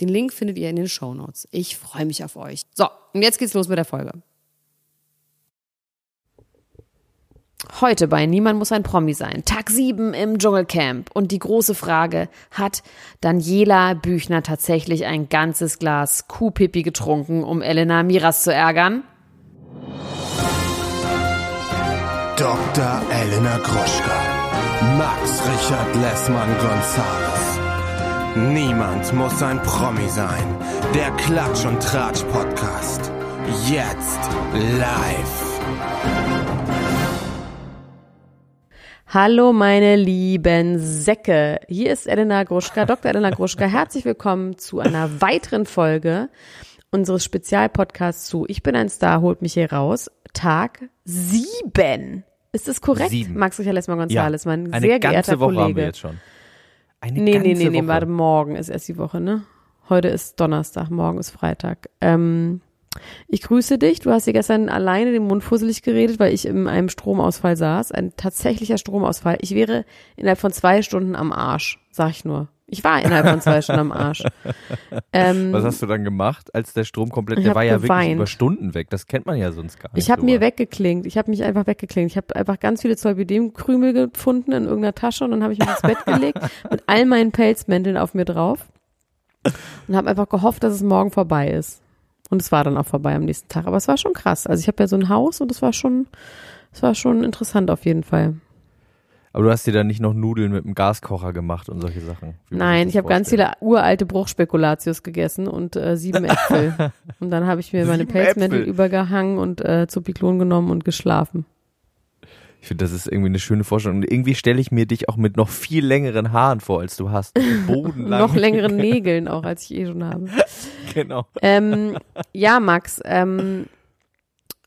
Den Link findet ihr in den Show Notes. Ich freue mich auf euch. So, und jetzt geht's los mit der Folge. Heute bei Niemand muss ein Promi sein. Tag 7 im Dschungelcamp. Und die große Frage, hat Daniela Büchner tatsächlich ein ganzes Glas Kuhpipi getrunken, um Elena Miras zu ärgern? Dr. Elena Gruschka. Max Richard Lessmann Gonzales. Niemand muss ein Promi sein. Der Klatsch und Tratsch Podcast. Jetzt live. Hallo meine lieben Säcke. Hier ist Elena Gruschka, Dr. Elena Gruschka. Herzlich willkommen zu einer weiteren Folge unseres Spezialpodcasts zu Ich bin ein Star, holt mich hier raus. Tag sieben. Ist das korrekt? Sieben. Max Richard Lessmann Gonzales, ja, mein eine sehr ganze geehrter Woche Kollege. haben wir jetzt schon. Eine Nee, ganze nee, nee, nee, warte, morgen ist erst die Woche, ne? Heute ist Donnerstag, morgen ist Freitag. Ähm, ich grüße dich. Du hast dir gestern alleine den Mund fusselig geredet, weil ich in einem Stromausfall saß. Ein tatsächlicher Stromausfall. Ich wäre innerhalb von zwei Stunden am Arsch, sag ich nur. Ich war innerhalb von zwei Stunden am Arsch. Ähm, Was hast du dann gemacht, als der Strom komplett, der war ja geweint. wirklich über Stunden weg. Das kennt man ja sonst gar nicht. Ich habe mir weggeklingt. Ich habe mich einfach weggeklingt. Ich habe einfach ganz viele Zolpidem-Krümel gefunden in irgendeiner Tasche und dann habe ich mich ins Bett gelegt mit all meinen Pelzmänteln auf mir drauf und habe einfach gehofft, dass es morgen vorbei ist. Und es war dann auch vorbei am nächsten Tag. Aber es war schon krass. Also ich habe ja so ein Haus und es war schon, es war schon interessant auf jeden Fall. Aber du hast dir dann nicht noch Nudeln mit dem Gaskocher gemacht und solche Sachen. Nein, ich habe ganz viele uralte Bruchspekulatius gegessen und äh, sieben Äpfel. und dann habe ich mir meine Pelzmäntel übergehangen und äh, Zupiklon genommen und geschlafen. Ich finde, das ist irgendwie eine schöne Vorstellung. Und irgendwie stelle ich mir dich auch mit noch viel längeren Haaren vor, als du hast. Bodenlang. Noch längeren Nägeln auch, als ich eh schon habe. Genau. Ähm, ja, Max, ähm,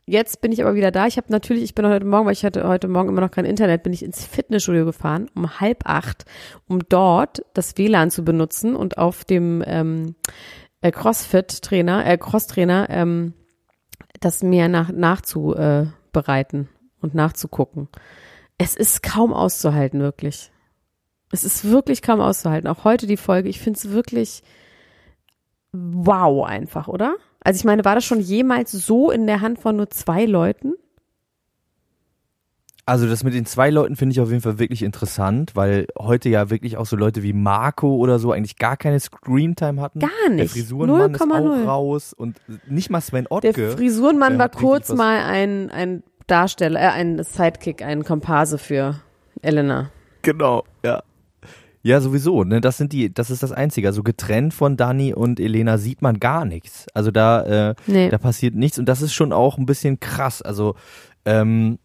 jetzt bin ich aber wieder da. Ich habe natürlich, ich bin heute Morgen, weil ich hatte heute Morgen immer noch kein Internet, bin ich ins Fitnessstudio gefahren um halb acht, um dort das WLAN zu benutzen und auf dem ähm, äh, CrossFit-Trainer, äh, Cross-Trainer, ähm, das mir nach, nachzubereiten äh, und nachzugucken. Es ist kaum auszuhalten, wirklich. Es ist wirklich kaum auszuhalten. Auch heute die Folge, ich finde es wirklich wow einfach, oder? Also ich meine, war das schon jemals so in der Hand von nur zwei Leuten? Also das mit den zwei Leuten finde ich auf jeden Fall wirklich interessant, weil heute ja wirklich auch so Leute wie Marco oder so eigentlich gar keine Screentime hatten. Gar Der nicht. Frisurenmann ist 0,0. auch raus und nicht mal Sven Der Ottke. Frisurenmann Der war kurz mal ein, ein Darsteller, äh, ein Sidekick, ein Komparse für Elena. Genau, ja. Ja, sowieso, ne, das sind die, das ist das Einzige. Also getrennt von Dani und Elena sieht man gar nichts. Also da, äh, Nee. da passiert nichts und das ist schon auch ein bisschen krass. Also, ähm,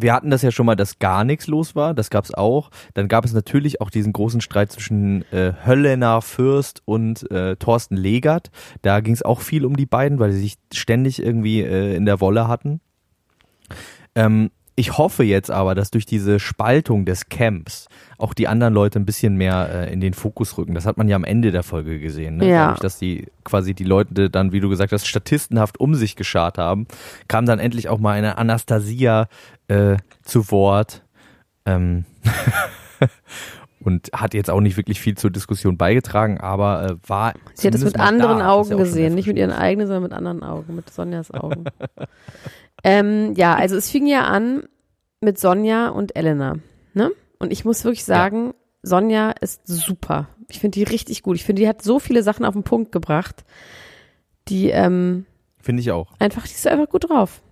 wir hatten das ja schon mal, dass gar nichts los war, das gab's auch. Dann gab es natürlich auch diesen großen Streit zwischen äh, Höllener Fürst und äh, Thorsten Legert. Da ging es auch viel um die beiden, weil sie sich ständig irgendwie äh, in der Wolle hatten. Ähm, ich hoffe jetzt aber, dass durch diese Spaltung des Camps auch die anderen Leute ein bisschen mehr äh, in den Fokus rücken. Das hat man ja am Ende der Folge gesehen. Ne? Ja. Dadurch, dass die quasi die Leute dann, wie du gesagt hast, statistenhaft um sich geschart haben, kam dann endlich auch mal eine Anastasia äh, zu Wort. Ähm Und hat jetzt auch nicht wirklich viel zur Diskussion beigetragen, aber äh, war. Sie hat es mit anderen da. Augen ja gesehen, nicht mit ihren eigenen, sondern mit anderen Augen, mit Sonjas Augen. ähm, ja, also es fing ja an mit Sonja und Elena, ne? Und ich muss wirklich sagen, Sonja ist super. Ich finde die richtig gut. Ich finde, die hat so viele Sachen auf den Punkt gebracht, die ähm, Finde ich auch. einfach, die ist einfach gut drauf.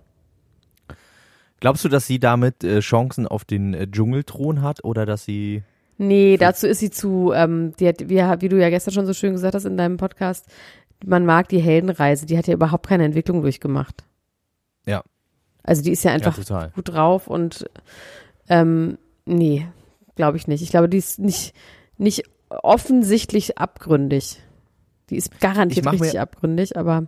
Glaubst du, dass sie damit äh, Chancen auf den äh, Dschungelthron hat oder dass sie. Nee, dazu ist sie zu, ähm, die hat, wie, wie du ja gestern schon so schön gesagt hast in deinem Podcast, man mag die Heldenreise, die hat ja überhaupt keine Entwicklung durchgemacht. Ja. Also die ist ja einfach total. gut drauf und ähm, nee, glaube ich nicht. Ich glaube, die ist nicht, nicht offensichtlich abgründig. Die ist garantiert mach mir- richtig abgründig, aber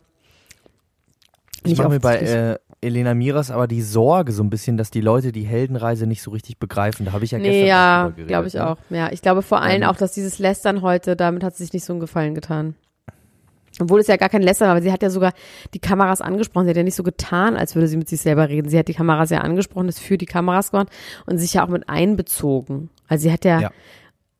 Ich mache mir bei äh, Elena Miras aber die Sorge so ein bisschen, dass die Leute die Heldenreise nicht so richtig begreifen. Da habe ich ja gestern Nee, ja, drüber geredet, glaube ich ne? auch. Ja, ich glaube vor allem Ähm, auch, dass dieses Lästern heute, damit hat sie sich nicht so einen Gefallen getan. Obwohl es ja gar kein Lästern war, aber sie hat ja sogar die Kameras angesprochen. Sie hat ja nicht so getan, als würde sie mit sich selber reden. Sie hat die Kameras ja angesprochen, ist für die Kameras gemacht und sich ja auch mit einbezogen. Also sie hat ja, Ja.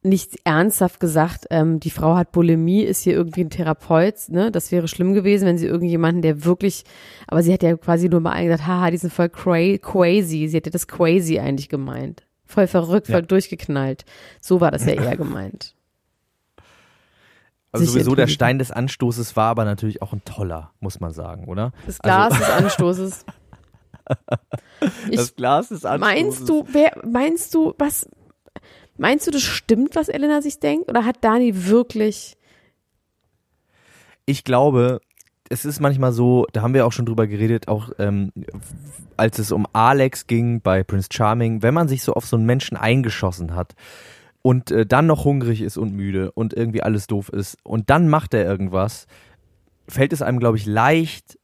Nicht ernsthaft gesagt, ähm, die Frau hat Bulimie, ist hier irgendwie ein Therapeut, ne? Das wäre schlimm gewesen, wenn sie irgendjemanden, der wirklich, aber sie hat ja quasi nur mal gesagt, haha, die sind voll cra crazy. Sie hätte das crazy eigentlich gemeint. Voll verrückt, voll Ja. durchgeknallt. So war das ja eher gemeint. Also sowieso der. Stein des Anstoßes war aber natürlich auch ein toller, muss man sagen, oder? Das Glas Also, des Anstoßes. Ich, das Glas des Anstoßes. meinst du, wer, meinst du, was, meinst du, das stimmt, was Elena sich denkt? Oder hat Dani wirklich, Ich glaube, es ist manchmal so, da haben wir auch schon drüber geredet, auch ähm, als es um Alex ging bei Prince Charming, wenn man sich so auf so einen Menschen eingeschossen hat und äh, dann noch hungrig ist und müde und irgendwie alles doof ist und dann macht er irgendwas, fällt es einem, glaube ich, leicht,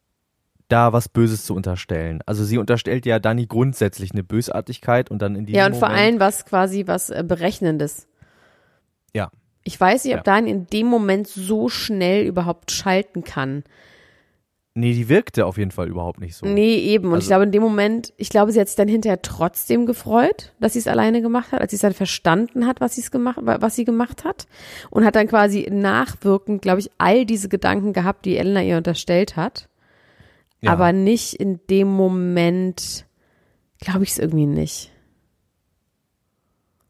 da was Böses zu unterstellen. Also sie unterstellt ja Dani grundsätzlich eine Bösartigkeit und dann in diesem ja, und vor Moment, allem was quasi was äh, Berechnendes. Ja. Ich weiß nicht, ob Ja. Dani in dem Moment so schnell überhaupt schalten kann. Nee, die wirkte auf jeden Fall überhaupt nicht so. Nee, eben. Und ich Also- glaube, in dem Moment, ich glaube, sie hat sich dann hinterher trotzdem gefreut, dass sie es alleine gemacht hat, als sie es dann verstanden hat, was gemacht, was sie gemacht hat. Und hat dann quasi nachwirkend, glaube ich, all diese Gedanken gehabt, die Elena ihr unterstellt hat. Ja. Aber nicht in dem Moment, glaube ich es irgendwie nicht.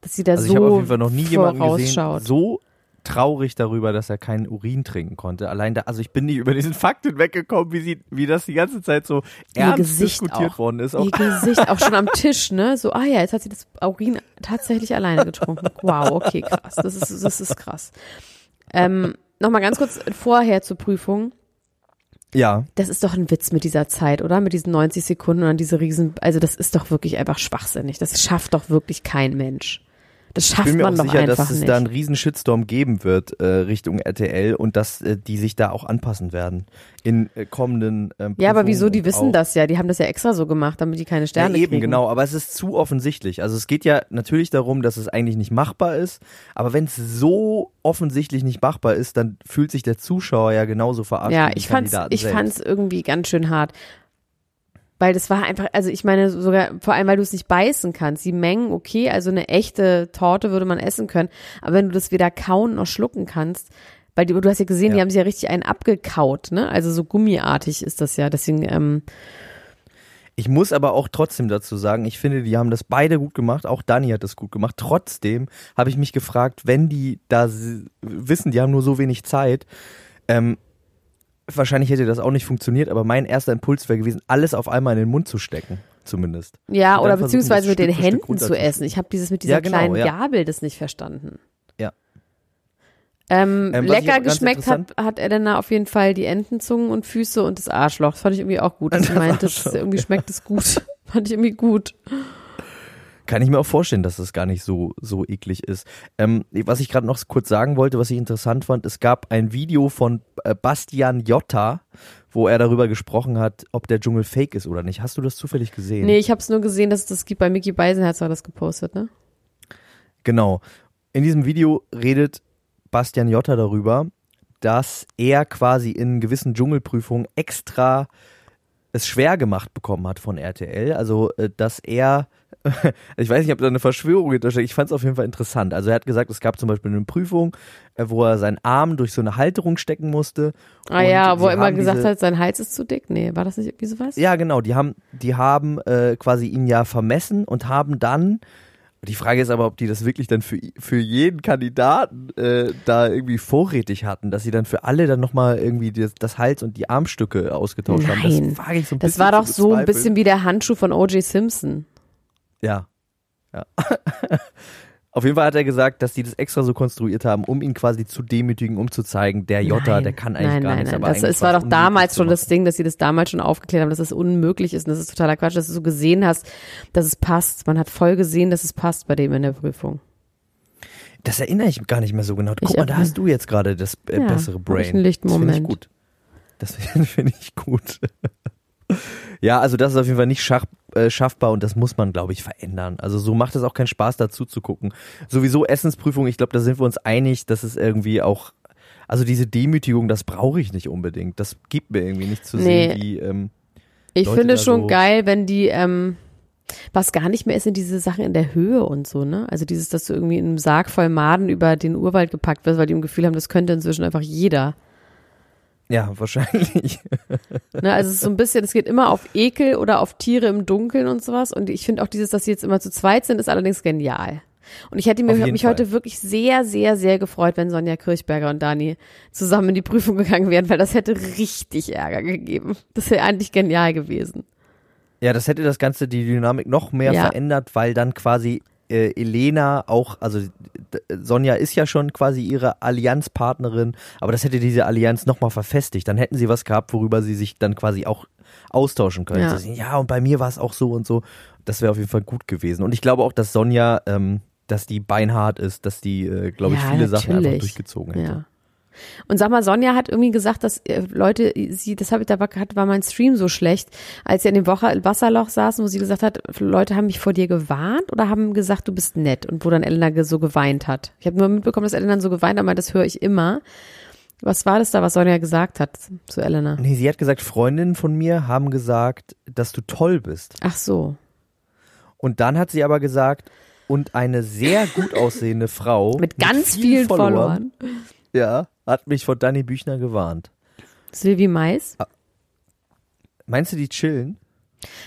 Dass sie da Also so ich habe auf jeden Fall noch nie jemanden gesehen, so traurig darüber, dass er keinen Urin trinken konnte. Allein da, also ich bin nicht über diesen Fakt hinweggekommen, wie sie, wie das die ganze Zeit so Ihr ernst Gesicht diskutiert auch. worden ist. Auch, Ihr Gesicht auch schon am Tisch, ne? So, ah ja, jetzt hat sie das Urin tatsächlich alleine getrunken. Wow, okay, krass. Das ist, das ist krass. Ähm, Nochmal ganz kurz vorher zur Prüfung. Ja, Das ist doch ein Witz mit dieser Zeit, oder? Mit diesen 90 Sekunden und diese Riesen, also das ist doch wirklich einfach schwachsinnig. Das schafft doch wirklich kein Mensch. Das ich schafft bin mir auch man doch sicher, einfach dass es nicht. da einen riesen Shitstorm geben wird äh, Richtung RTL und dass äh, die sich da auch anpassen werden in äh, kommenden ähm, ja, aber wieso? Die wissen auch- das ja. Die haben das ja extra so gemacht, damit die keine Sterne ja, eben, kriegen. genau, aber es ist zu offensichtlich. Also es geht ja natürlich darum, dass es eigentlich nicht machbar ist, aber wenn es so offensichtlich nicht machbar ist, dann fühlt sich der Zuschauer ja genauso verarscht Ja, ich fand's, ich selbst. fand's irgendwie ganz schön hart. Weil das war einfach, also ich meine sogar, vor allem weil du es nicht beißen kannst. Die Mengen, okay, also eine echte Torte würde man essen können, aber wenn du das weder kauen noch schlucken kannst, weil die, du hast ja gesehen, die Ja. haben sich ja richtig einen abgekaut, ne? Also so gummiartig ist das ja. Deswegen, ähm, Ich muss aber auch trotzdem dazu sagen, ich finde, die haben das beide gut gemacht, auch Dani hat das gut gemacht. Trotzdem habe ich mich gefragt, wenn die da wissen, die haben nur so wenig Zeit, ähm, wahrscheinlich hätte das auch nicht funktioniert, aber mein erster Impuls wäre gewesen, alles auf einmal in den Mund zu stecken, zumindest. ja, oder beziehungsweise mit den Stück Stück Händen zu essen. Ich habe dieses mit dieser Ja, genau, kleinen ja. Gabel das nicht verstanden. Ja. Ähm, Ähm, lecker geschmeckt hat, hat Elena auf jeden Fall die Entenzungen und Füße und das Arschloch. Das fand ich irgendwie auch gut. Das meinte, irgendwie schmeckt es gut. fand ich irgendwie gut. Kann ich mir auch vorstellen, dass das gar nicht so, so eklig ist. Ähm, was ich gerade noch kurz sagen wollte, was ich interessant fand, es gab ein Video von äh, Bastian Jotta, wo er darüber gesprochen hat, ob der Dschungel fake ist oder nicht. Hast du das zufällig gesehen? Nee, ich habe es nur gesehen, dass es das gibt. Bei Mickey Beisenherz war das gepostet, ne? Genau. In diesem Video redet Bastian Jotta darüber, dass er quasi in gewissen Dschungelprüfungen extra es schwer gemacht bekommen hat von RTL. Also, äh, dass er, ich weiß nicht, ob da eine Verschwörung hintersteckt, ich fand es auf jeden Fall interessant. Also er hat gesagt, es gab zum Beispiel eine Prüfung, äh, wo er seinen Arm durch so eine Halterung stecken musste. Ah ja, wo er immer gesagt diese- hat, sein Hals ist zu dick. Nee, war das nicht irgendwie sowas? Ja, genau, die haben, die haben äh, quasi ihn ja vermessen und haben dann die Frage ist aber, ob die das wirklich dann für, für jeden Kandidaten äh, da irgendwie vorrätig hatten, dass sie dann für alle dann nochmal irgendwie das, das Hals und die Armstücke ausgetauscht haben. Nein. Das wage ich so ein Das bisschen war doch so ein bisschen wie der Handschuh von O.J. Simpson. Ja. ja. Auf jeden Fall hat er gesagt, dass die das extra so konstruiert haben, um ihn quasi zu demütigen, um zu zeigen, der Jota, Nein. der kann eigentlich nein, gar nein, nichts. Nein, aber das, es war doch damals schon das Ding, dass sie das damals schon aufgeklärt haben, dass es unmöglich ist und das ist totaler Quatsch, dass du so gesehen hast, dass es passt. Man hat voll gesehen, dass es passt bei dem in der Prüfung. Das erinnere ich gar nicht mehr so genau. Guck Ich mal, da hast du jetzt gerade das äh, Ja, bessere hab ich Brain. einen lichten Das finde ich gut. Das finde ich gut. Ja, also das ist auf jeden Fall nicht schach, äh, schaffbar und das muss man, glaube ich, verändern. Also so macht es auch keinen Spaß, dazu zu gucken. Sowieso Essensprüfung, ich glaube, da sind wir uns einig, dass es irgendwie auch, also diese Demütigung, das brauche ich nicht unbedingt. Das gibt mir irgendwie nicht zu Nee. sehen, wie, ähm, Ich Leute finde schon so- geil, wenn die, ähm, was gar nicht mehr ist, sind diese Sachen in der Höhe und so, ne? Also dieses, dass du irgendwie in einem Sarg voll Maden über den Urwald gepackt wirst, weil die im Gefühl haben, das könnte inzwischen einfach jeder. Ja, wahrscheinlich. Ne? Also es ist so ein bisschen, es geht immer auf Ekel oder auf Tiere im Dunkeln und sowas. Und ich finde auch dieses, dass sie jetzt immer zu zweit sind, ist allerdings genial. Und ich hätte mir mich Fall. heute wirklich sehr, sehr, sehr gefreut, wenn Sonja Kirchberger und Dani zusammen in die Prüfung gegangen wären, weil das hätte richtig Ärger gegeben. Das wäre eigentlich genial gewesen. Ja, das hätte das Ganze, die Dynamik noch mehr Ja. verändert, weil dann quasi äh, Elena auch, also Sonja ist ja schon quasi ihre Allianzpartnerin, aber das hätte diese Allianz nochmal verfestigt. Dann hätten sie was gehabt, worüber sie sich dann quasi auch austauschen können. Ja. Ja, und bei mir war es auch so und so. Das wäre auf jeden Fall gut gewesen. Und ich glaube auch, dass Sonja, ähm, dass die beinhart ist, dass die, äh, glaube ich, Ja, viele Sachen einfach natürlich. durchgezogen hätte. Ja. Und sag mal, Sonja hat irgendwie gesagt, dass äh, Leute, sie, das habe ich, da war, hat- war mein Stream so schlecht, als sie an dem Woche, Wasserloch saßen, wo sie gesagt hat, Leute haben mich vor dir gewarnt oder haben gesagt, du bist nett und wo dann Elena so geweint hat. Ich habe nur mitbekommen, dass Elena so geweint hat, aber das höre ich immer. Was war das da, was Sonja gesagt hat zu Elena? Nee, sie hat gesagt, Freundinnen von mir haben gesagt, dass du toll bist. Ach so. Und dann hat sie aber gesagt, und eine sehr gut aussehende Frau Mit ganz vielen vielen Followern. ja, hat mich vor Danny Büchner gewarnt. Sylvie Mais. Meinst du, die chillen?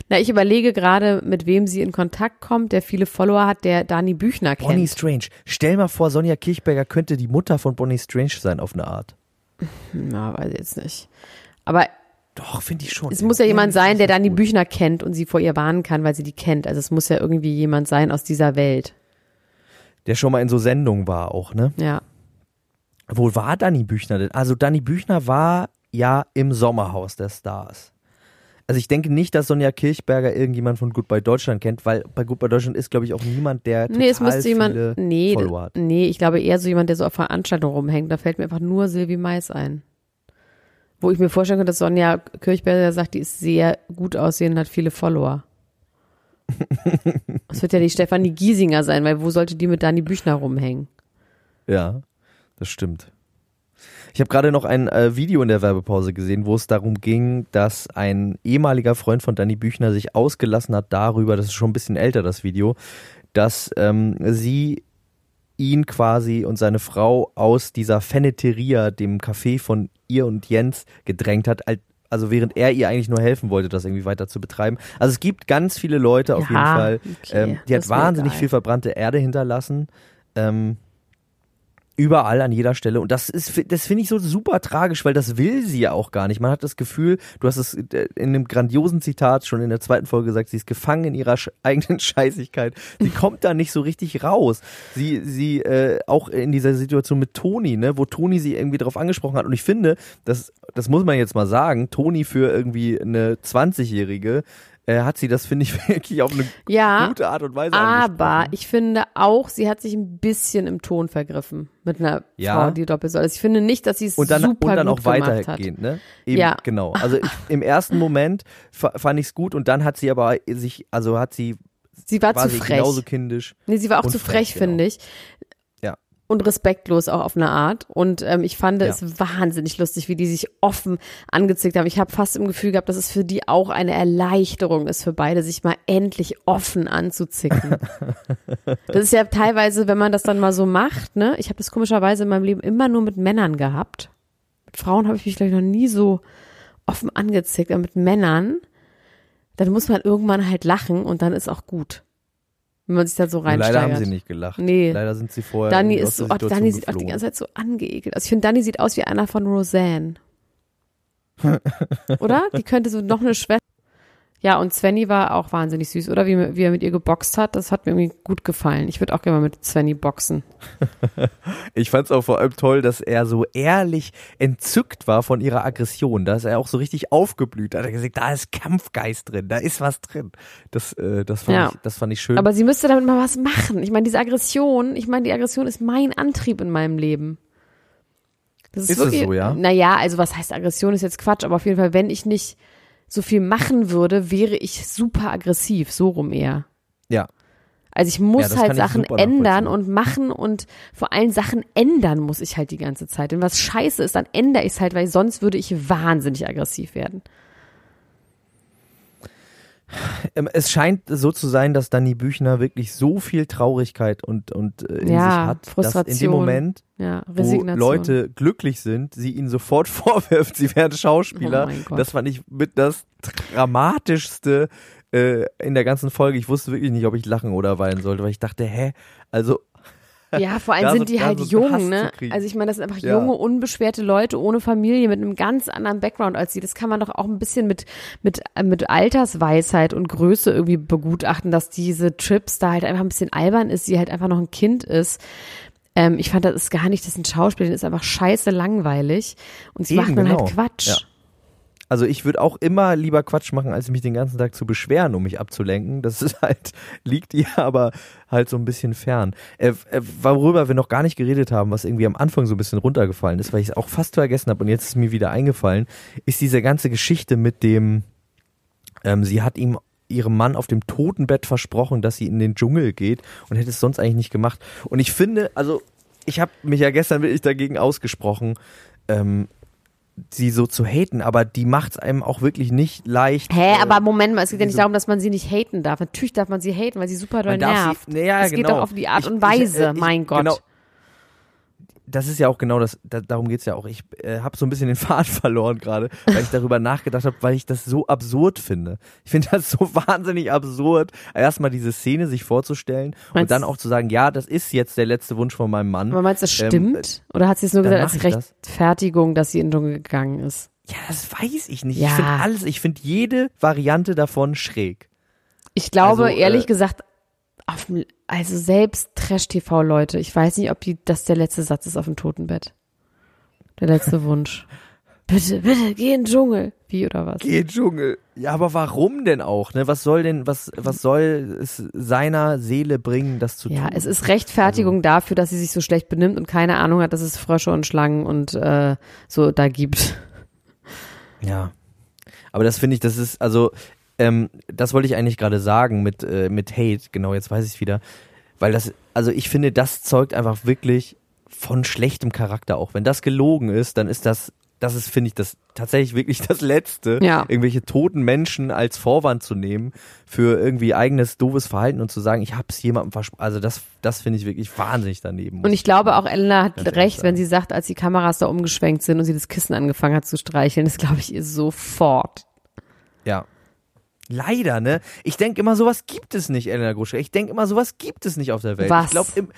Na, ich überlege gerade, mit wem sie in Kontakt kommt, der viele Follower hat, der Dani Büchner kennt. Bonnie Strange. Stell mal vor, Sonja Kirchberger könnte die Mutter von Bonnie Strange sein auf eine Art. Na, weiß ich jetzt nicht. Aber Doch, finde ich schon. es muss ja jemand sein, der Dani Büchner kennt und sie vor ihr warnen kann, weil sie die kennt. Also es muss ja irgendwie jemand sein aus dieser Welt. Der schon mal in so Sendungen war auch, ne? Ja. Wo war Danny Büchner denn? Also Danny Büchner war ja im Sommerhaus der Stars. Also ich denke nicht, dass Sonja Kirchberger irgendjemand von Goodbye Deutschland kennt, weil bei Goodbye Deutschland ist, glaube ich, auch niemand, der total Nee, es müsste viele jemand. Nee, Follower hat. nee, ich glaube eher so jemand, der so auf Veranstaltungen rumhängt. Da fällt mir einfach nur Sylvie Mais ein. Wo ich mir vorstellen könnte, dass Sonja Kirchberger sagt, die ist sehr gut aussehend und hat viele Follower. Das wird ja die Stefanie Giesinger sein, weil wo sollte die mit Dani Büchner rumhängen? Ja, das stimmt. Ich habe gerade noch ein äh, Video in der Werbepause gesehen, wo es darum ging, dass ein ehemaliger Freund von Danny Büchner sich ausgelassen hat darüber, das ist schon ein bisschen älter, das Video, dass ähm, sie ihn quasi und seine Frau aus dieser Feneteria, dem Café von ihr und Jens, gedrängt hat, al- also während er ihr eigentlich nur helfen wollte, das irgendwie weiter zu betreiben. Also es gibt ganz viele Leute auf Ja, jeden Fall. okay, ähm, die hat wahnsinnig viel verbrannte Erde hinterlassen. Ähm, überall an jeder Stelle und das ist das finde ich so super tragisch, weil das will sie ja auch gar nicht. Man hat das Gefühl, du hast es äh, in einem grandiosen Zitat schon in der zweiten Folge gesagt, sie ist gefangen in ihrer eigenen Scheißigkeit. Sie kommt da nicht so richtig raus. Sie sie äh, auch in dieser Situation mit Toni, ne, wo Toni sie irgendwie darauf angesprochen hat und ich finde, das das muss man jetzt mal sagen, Toni für irgendwie eine 20-jährige äh, hat sie das finde ich wirklich auf eine Ja, gute Art und Weise aber ich finde auch, sie hat sich ein bisschen im Ton vergriffen mit einer Ja. Frau, die doppelt soll. Also ich finde nicht, dass sie es super und dann gut auch weitergehend, ne? Eben, Ja. genau. Also ich, im ersten Moment fa- fand ich es gut und dann hat sie aber sich, also hat sie Sie war zu quasi frech. genauso kindisch. Nee, sie war auch zu frech, frech, genau. finde ich. Und respektlos auch auf eine Art. Und ähm, ich fand Ja. es wahnsinnig lustig, wie die sich offen angezickt haben. Ich habe fast im Gefühl gehabt, dass es für die auch eine Erleichterung ist, für beide sich mal endlich offen anzuzicken. das ist ja teilweise, wenn man das dann mal so macht, ne? Ich habe das komischerweise in meinem Leben immer nur mit Männern gehabt. Mit Frauen habe ich mich gleich noch nie so offen angezickt, aber mit Männern, dann muss man irgendwann halt lachen und dann ist auch gut. Wenn man sich da so reinsteigert. leider haben sie nicht gelacht. Nee. Leider sind sie vorher. Dani irgendwie ist so, oh, Dani sieht auch die ganze Zeit so angeekelt aus. Ich finde, Dani sieht aus wie einer von Roseanne. Oder? Die könnte so noch eine Schwester. Ja, und Svenny war auch wahnsinnig süß, oder? Wie, wie er mit ihr geboxt hat, das hat mir irgendwie gut gefallen. Ich würde auch gerne mal mit Svenny boxen. Ich fand es auch vor allem toll, dass er so ehrlich entzückt war von ihrer Aggression. Da ist er auch so richtig aufgeblüht. Da hat er gesagt, da ist Kampfgeist drin, da ist was drin. Das, äh, das, fand, Ja. ich, das fand ich schön. Aber sie müsste damit mal was machen. Ich meine, diese Aggression, ich meine, die Aggression ist mein Antrieb in meinem Leben. Das Ist es so, ja? Naja, also was heißt Aggression ist jetzt Quatsch, aber auf jeden Fall, wenn ich nicht so viel machen würde, wäre ich super aggressiv, so rum eher. ja. Also ich Ja, muss das halt Sachen ändern und machen und vor allem Sachen ändern muss ich halt die ganze Zeit. Wenn was scheiße ist, dann ändere ich es halt, weil sonst würde ich wahnsinnig aggressiv werden. Ähm, Es scheint so zu sein, dass Dani Büchner wirklich so viel Traurigkeit und, und äh, in Ja, sich hat, dass in dem Frustration. Moment, Ja, wo. Leute glücklich sind, sie ihnen sofort vorwirft, sie wären Schauspieler. Oh das fand ich mit das dramatischste äh, in der ganzen Folge. Ich wusste wirklich nicht, ob ich lachen oder weinen sollte, weil ich dachte, hä, also Ja, vor allem sind die halt Hass jung, ne? Also ich meine, das sind einfach Ja. junge, unbeschwerte Leute ohne Familie mit einem ganz anderen Background als sie. Das kann man doch auch ein bisschen mit, mit, äh, mit Altersweisheit und Größe irgendwie begutachten, dass diese Trips da halt einfach ein bisschen albern ist, sie halt einfach noch ein Kind ist. Ähm, ich fand, das ist gar nicht, das ist ein Schauspiel, das ist einfach scheiße langweilig. Und sie Eben, machen dann genau. halt Quatsch. Ja. Also ich würde auch immer lieber Quatsch machen, als mich den ganzen Tag zu beschweren, um mich abzulenken. Das ist halt, liegt ihr aber halt so ein bisschen fern. Äh, äh, worüber wir noch gar nicht geredet haben, was irgendwie am Anfang so ein bisschen runtergefallen ist, weil ich es auch fast vergessen habe und jetzt ist mir wieder eingefallen, ist diese ganze Geschichte mit dem, ähm, sie hat ihm ihrem Mann auf dem Totenbett versprochen, dass sie in den Dschungel geht und hätte es sonst eigentlich nicht gemacht. Und ich finde, also ich habe mich ja gestern wirklich dagegen ausgesprochen, ähm, sie so zu haten, aber die macht es einem auch wirklich nicht leicht. Hä, äh, aber Moment mal, es geht ja nicht diese- darum, dass man sie nicht haten darf. Natürlich darf man sie haten, weil sie super doll darf sie- nervt. Naja, es geht genau. doch auf die Art Ich- und ich- Weise, äh, ich- mein Gott. genau. Das ist ja auch genau das, da, darum geht's ja auch. Ich äh, habe so ein bisschen den Faden verloren gerade, weil ich darüber nachgedacht habe, weil ich das so absurd finde. Ich finde das so wahnsinnig absurd, erstmal diese Szene sich vorzustellen und Meinst- dann auch zu sagen, ja, das ist jetzt der letzte Wunsch von meinem Mann. Aber meinst du, das Ähm, stimmt? Oder hat sie es nur gesagt als ich das. Rechtfertigung, dass sie in den Dschungel gegangen ist? Ja, das weiß ich nicht. Ja. Ich finde alles, ich finde jede Variante davon schräg. Ich glaube, Also, ehrlich äh, gesagt, dem- also selbst Trash-TV-Leute, ich weiß nicht, ob die, das der letzte Satz ist auf dem Totenbett. Der letzte Wunsch. Bitte, bitte, geh in den Dschungel. Wie oder was? Geh Dschungel. Ja, aber warum denn auch? Ne? Was soll denn, was, was soll es seiner Seele bringen, das zu Ja, tun? es ist Rechtfertigung Also dafür, dass sie sich so schlecht benimmt und keine Ahnung hat, dass es Frösche und Schlangen und äh, so da gibt. Ja. Aber das finde ich, das ist, also, ähm, das wollte ich eigentlich gerade sagen mit, äh, mit Hate, genau, jetzt weiß ich es wieder. Weil das, also ich finde, das zeugt einfach wirklich von schlechtem Charakter auch. Wenn das gelogen ist, dann ist das, das ist, finde ich, das tatsächlich wirklich das Letzte, Ja. irgendwelche toten Menschen als Vorwand zu nehmen für irgendwie eigenes doofes Verhalten und zu sagen, ich habe es jemandem versprochen. Also das, das finde ich wirklich wahnsinnig daneben. Und ich glaube auch, Elena hat recht, wenn sie sagt, als die Kameras da umgeschwenkt sind und sie das Kissen angefangen hat zu streicheln, das glaube ich ihr sofort. Ja. Leider, ne? Ich denke immer, sowas gibt es nicht, Elena Gruschka. Ich denke immer, sowas gibt es nicht auf der Welt. Was? Ich glaube,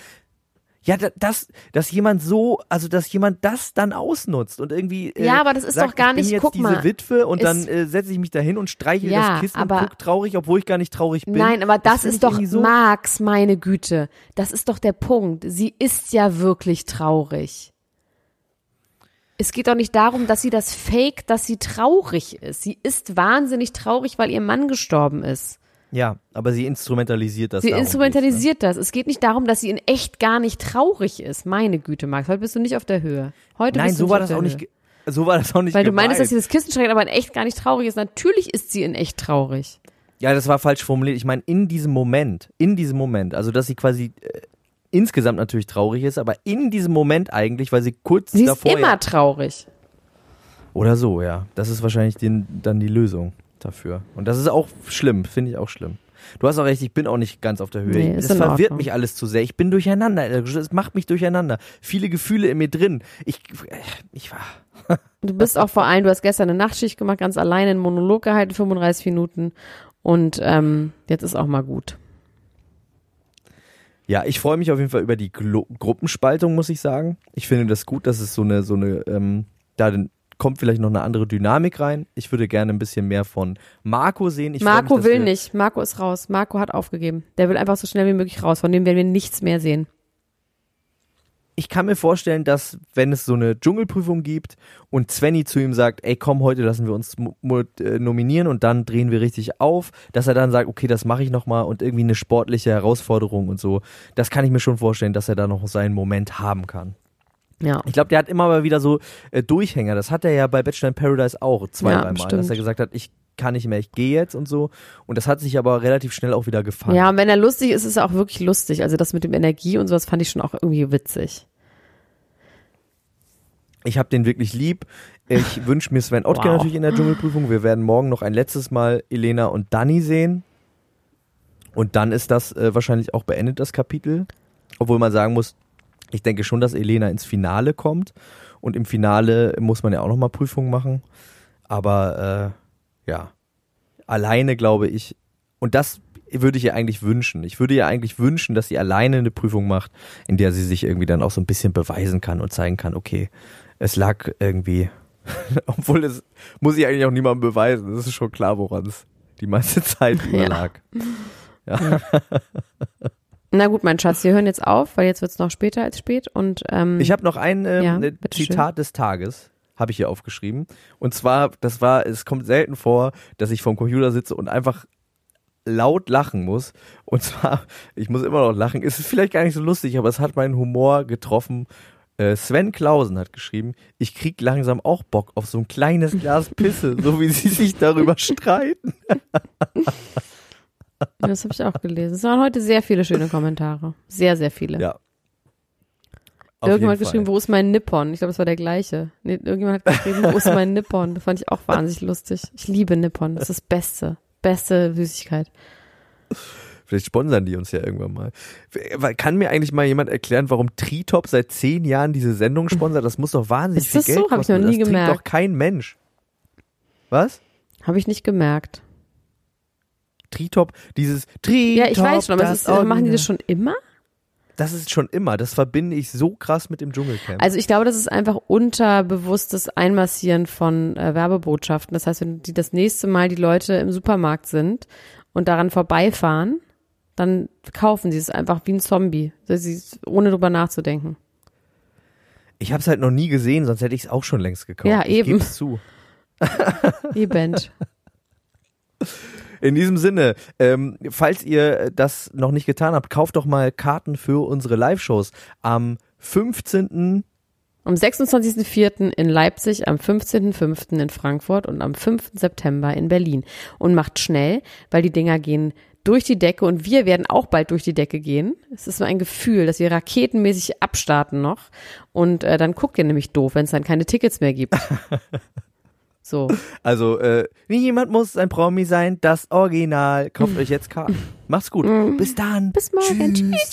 ja, da- das, dass jemand so, also dass jemand das dann ausnutzt und irgendwie. Äh, Ja, aber das ist sagt, doch gar ich bin nicht- jetzt guck diese mal, Witwe und dann äh, setze ich mich dahin und streichel Ja, das Kissen aber- und guck traurig, obwohl ich gar nicht traurig bin. Nein, aber das, find ist doch so. Max, meine Güte. Das ist doch der Punkt. Sie ist ja wirklich traurig. Es geht doch nicht darum, dass sie das fake, dass sie traurig ist. Sie ist wahnsinnig traurig, weil ihr Mann gestorben ist. Ja, aber sie instrumentalisiert das. Sie instrumentalisiert das. Es geht nicht darum, dass sie in echt gar nicht traurig ist. Meine Güte, Max, heute bist du nicht auf der Höhe. Heute ne? Nein, bist du so war auf das der auch Höhe. nicht. So war das auch nicht Weil du gemeint. meinst, dass sie das Kissen streckt, aber in echt gar nicht traurig ist. Natürlich ist sie in echt traurig. Ja, das war falsch formuliert. Ich meine, in diesem Moment, in diesem Moment, also dass sie quasi insgesamt natürlich traurig ist, aber in diesem Moment eigentlich, weil sie kurz Sie ist davor. immer ja, traurig. oder so, ja. Das ist wahrscheinlich den, dann die Lösung dafür. Und das ist auch schlimm, finde ich auch schlimm. Du hast auch recht, ich bin auch nicht ganz auf der Höhe. Nee, ist es in verwirrt mich alles zu sehr. Ich bin durcheinander. Es macht mich durcheinander. Viele Gefühle in mir drin. Ich, ich war. Du bist auch vor allem, du hast gestern eine Nachtschicht gemacht, ganz alleine einen Monolog gehalten, 35 Minuten. Und ähm, jetzt ist auch mal gut. Ja, ich freue mich auf jeden Fall über die Glo Gruppenspaltung, muss ich sagen. Ich finde das gut, dass es so eine, so eine, ähm, da kommt vielleicht noch eine andere Dynamik rein. Ich würde gerne ein bisschen mehr von Marco sehen. Ich Marco mich, will nicht. Marco ist raus. Marco hat aufgegeben. Der will einfach so schnell wie möglich raus. Von dem werden wir nichts mehr sehen. Ich kann mir vorstellen, dass wenn es so eine Dschungelprüfung gibt und Svenny zu ihm sagt, ey komm, heute lassen wir uns äh, nominieren und dann drehen wir richtig auf, dass er dann sagt, okay, das mache ich nochmal und irgendwie eine sportliche Herausforderung und so. Das kann ich mir schon vorstellen, dass er da noch seinen Moment haben kann. Ja. Ich glaube, der hat immer mal wieder so äh, Durchhänger. Das hat er ja bei Bachelor in Paradise auch zwei, Ja, dreimal, dass er gesagt hat, ich kann nicht mehr, ich gehe jetzt und so. Und das hat sich aber relativ schnell auch wieder gefangen. Ja, und wenn er lustig ist, ist er auch wirklich lustig. Also das mit dem Energie und sowas fand ich schon auch irgendwie witzig. Ich habe den wirklich lieb. Ich wünsche mir Sven Ottke Wow. natürlich in der Dschungelprüfung. Wir werden morgen noch ein letztes Mal Elena und Dani sehen. Und dann ist das äh, wahrscheinlich auch beendet, das Kapitel. Obwohl man sagen muss, ich denke schon, dass Elena ins Finale kommt. Und im Finale muss man ja auch nochmal Prüfungen machen. Aber äh, ja, alleine glaube ich, und das würde ich ihr eigentlich wünschen. Ich würde ihr eigentlich wünschen, dass sie alleine eine Prüfung macht, in der sie sich irgendwie dann auch so ein bisschen beweisen kann und zeigen kann, okay, es lag irgendwie, obwohl es muss ich eigentlich auch niemandem beweisen. Das ist schon klar, woran es die meiste Zeit Ja. lag. Na gut, mein Schatz, wir hören jetzt auf, weil jetzt wird's noch später als spät. Und ähm, Ich habe noch ein ähm, Ja, bitteschön. Zitat des Tages, habe ich hier aufgeschrieben. Und zwar, das war, es kommt selten vor, dass ich vorm Computer sitze und einfach laut lachen muss. Und zwar, ich muss immer noch lachen. Es ist vielleicht gar nicht so lustig, aber es hat meinen Humor getroffen. Äh, Sven Klausen hat geschrieben, ich krieg langsam auch Bock auf so ein kleines Glas Pisse, so wie sie sich darüber streiten. das habe ich auch gelesen. Es waren heute sehr viele schöne Kommentare. Sehr, sehr viele. Ja. Irgendjemand hat geschrieben, wo ist mein Nippon? Ich glaube, das war der gleiche. Nee, irgendjemand hat geschrieben, wo ist mein Nippon? Das fand ich auch wahnsinnig lustig. Ich liebe Nippon. Das ist das Beste. Beste Süßigkeit. Vielleicht sponsern die uns ja irgendwann mal. Kann mir eigentlich mal jemand erklären, warum Tritop seit zehn Jahren diese Sendung sponsert? Das muss doch wahnsinnig Ist viel das Geld so? Hab ich noch nie das trinkt gemerkt. doch kein Mensch. Was? Habe ich nicht gemerkt. Tritop, dieses Tritop. Ja, ich weiß schon, aber es das ist, äh, machen die das schon immer? Das ist schon immer. Das verbinde ich so krass mit dem Dschungelcamp. Also ich glaube, das ist einfach unterbewusstes Einmassieren von äh, Werbebotschaften. Das heißt, wenn die das nächste Mal die Leute im Supermarkt sind und daran vorbeifahren, dann kaufen sie es einfach wie ein Zombie, ohne drüber nachzudenken. ich habe es halt noch nie gesehen, sonst hätte ich es auch schon längst gekauft. Ja, Ich eben. geb's zu. Eben. In diesem Sinne, ähm, falls ihr das noch nicht getan habt, kauft doch mal Karten für unsere Live-Shows am 15. Am 26.04. in Leipzig, am 15.05. in Frankfurt und am 5. September in Berlin. Und macht schnell, weil die Dinger gehen durch die Decke und wir werden auch bald durch die Decke gehen. Es ist so ein Gefühl, dass wir raketenmäßig abstarten noch. Und äh, dann guckt ihr nämlich doof, wenn es dann keine Tickets mehr gibt. So. Also, äh, niemand muss ein Promi sein, das Original. Kauft euch jetzt Karten. Macht's gut. Bis dann. Mm. Bis morgen. Tschüss.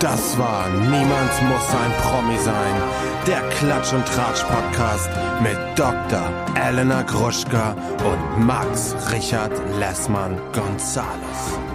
Das war Niemand muss ein Promi sein. Der Klatsch und Tratsch Podcast mit Dr. Elena Gruschka und Max Richard Lessmann Gonzales.